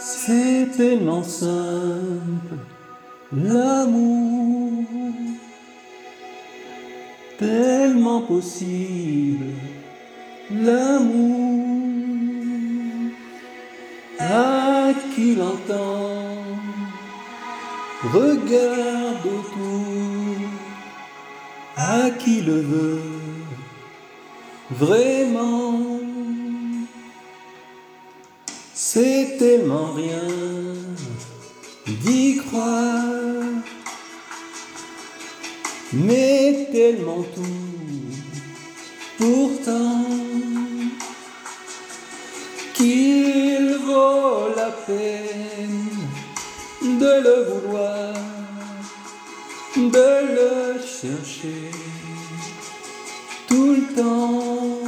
C'est tellement simple, l'amour, tellement possible, l'amour, à qui l'entend, regarde autour, à qui le veut, vraiment. C'est tellement rien d'y croire, mais tellement tout pourtant peine de le vouloir, de le chercher tout le temps.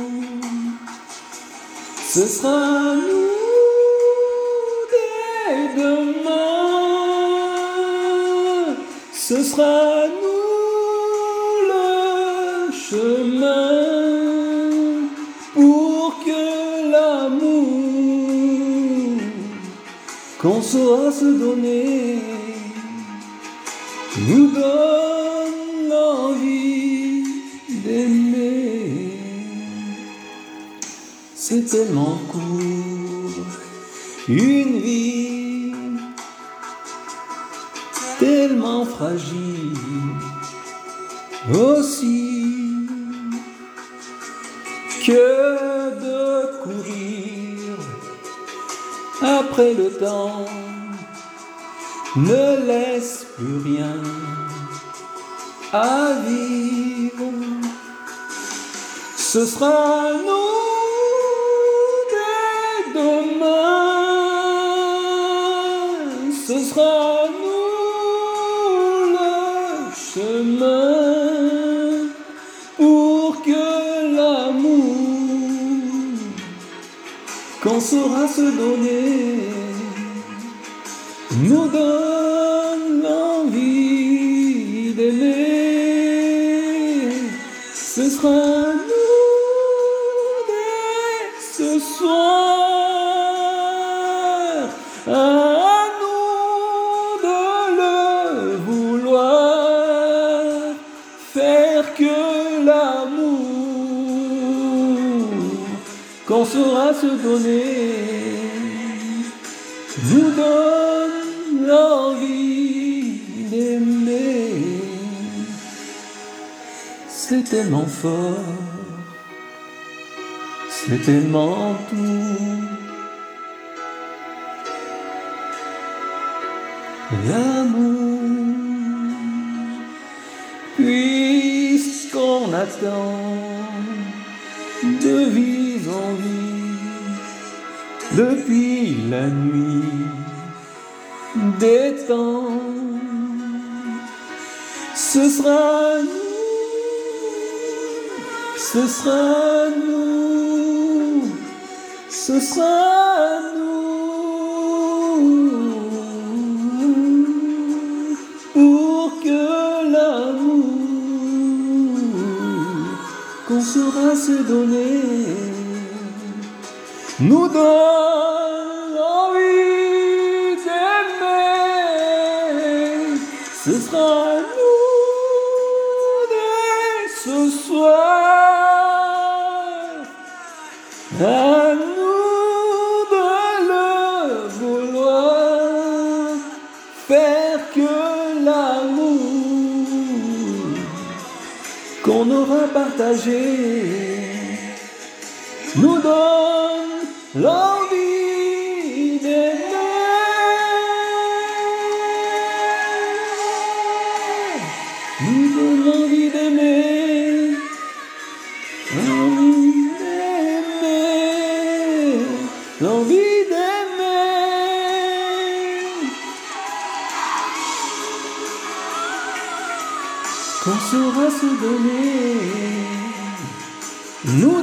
Ce sera nous demain, ce sera nous le chemin qu'on saura se donner nous donne l'envie d'aimer. C'est tellement court, une vie tellement fragile aussi après le temps ne laisse plus rien à vivre. Ce sera nous dès demain, ce sera nous le chemin qu'on saura se donner nous donne l'envie d'aimer. Ce sera nous dès ce soir, qu'on saura se donner nous donne l'envie d'aimer. C'est tellement fort, c'est tellement tout. L'amour, puisqu'on attend de vie en vie depuis la nuit des temps. Ce sera nous, ce sera nous, ce sera nous saura se donner. Nous donne qu'on aura partagé nous donne l'envie d'aimer. Nous donne l'envie d'aimer. L'envie d'aimer. L'envie Qu'on saura se donner nous